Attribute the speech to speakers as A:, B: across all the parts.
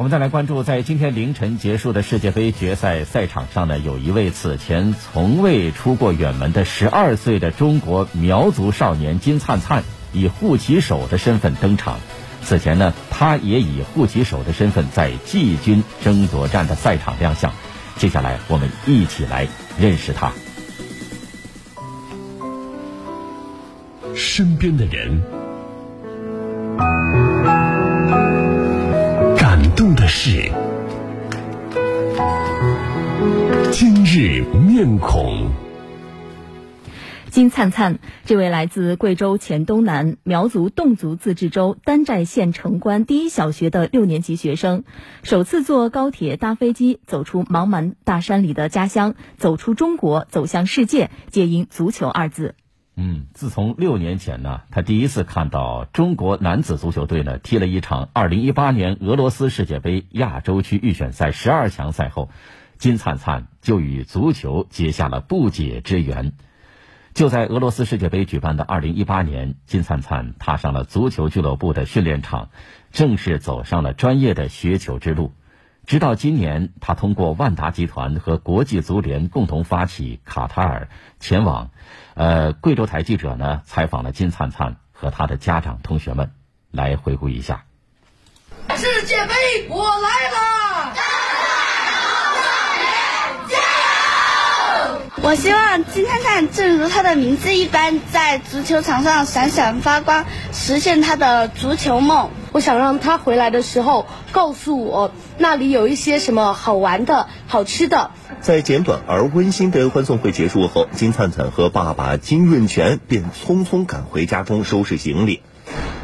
A: 我们再来关注，在今天凌晨结束的世界杯决赛赛场上呢，有一位此前从未出过远门的十二岁的中国苗族少年金灿灿，以护旗手的身份登场。此前呢，他也以护旗手的身份在季军争夺战的赛场亮相。接下来，我们一起来认识他。
B: 身边的人。是今日面孔。
C: 金灿灿，这位来自贵州黔东南苗族侗族自治州丹寨县城关第一小学的六年级学生，首次坐高铁搭飞机走出茫茫大山里的家乡，走出中国，走向世界，皆因足球二字。
A: 嗯，自从六年前呢，他第一次看到中国男子足球队呢踢了一场二零一八年俄罗斯世界杯亚洲区预选赛十二强赛后，金灿灿就与足球结下了不解之缘。就在俄罗斯世界杯举办的二零一八年，金灿灿踏上了足球俱乐部的训练场，正式走上了专业的学球之路。直到今年，他通过万达集团和国际足联共同发起卡塔尔前往。呃，贵州台记者呢采访了金灿灿和他的家长同学们，来回顾一下。
D: 世界杯，我来了！
E: 加油！我希望金灿灿正如他的名字一般，在足球场上闪闪发光，实现他的足球梦。
F: 我想让他回来的时候告诉我，那里有一些什么好玩的、好吃的。
G: 在简短而温馨的欢送会结束后，金灿灿和爸爸金润全便匆匆赶回家中收拾行李。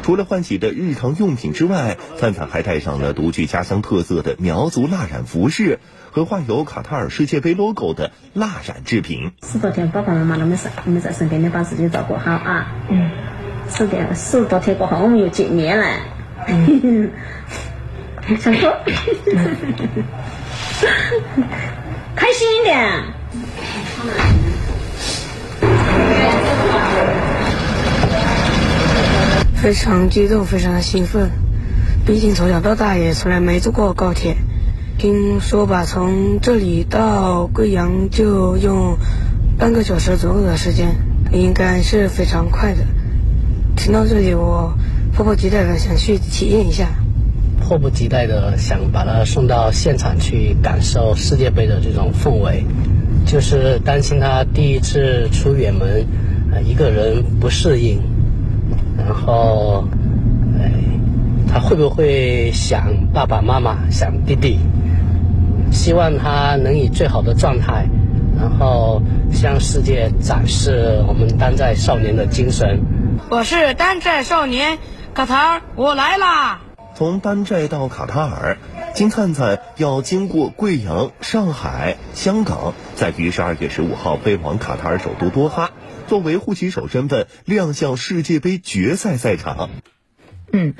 G: 除了换洗的日常用品之外，灿灿还带上了独具家乡特色的苗族蜡染服饰和画有卡塔尔世界杯 logo 的蜡染制品。
H: 十多天，爸爸妈妈都没在，没在身边，你把自己照顾好啊。嗯。十天，十多天过后，我们又见面了。嗯。想说。开心一点。
I: 非常激动，非常的兴奋。毕竟从小到大也从来没坐过高铁。听说吧，从这里到贵阳就用半个小时左右的时间，应该是非常快的。听到这里，我迫不及待的想去体验一下。
J: 迫不及待的想把他送到现场去感受世界杯的这种氛围，就是担心他第一次出远门，呃，一个人不适应，然后，哎，他会不会想爸爸妈妈，想弟弟？希望他能以最好的状态，然后向世界展示我们丹寨少年的精神。
K: 我是丹寨少年，卡塔尔，我来啦！
G: 从丹寨到卡塔尔，金灿灿要经过贵阳、上海、香港，再于十二月十五号飞往卡塔尔首都多哈，作为护旗手身份亮相世界杯决赛赛场。
C: 嗯。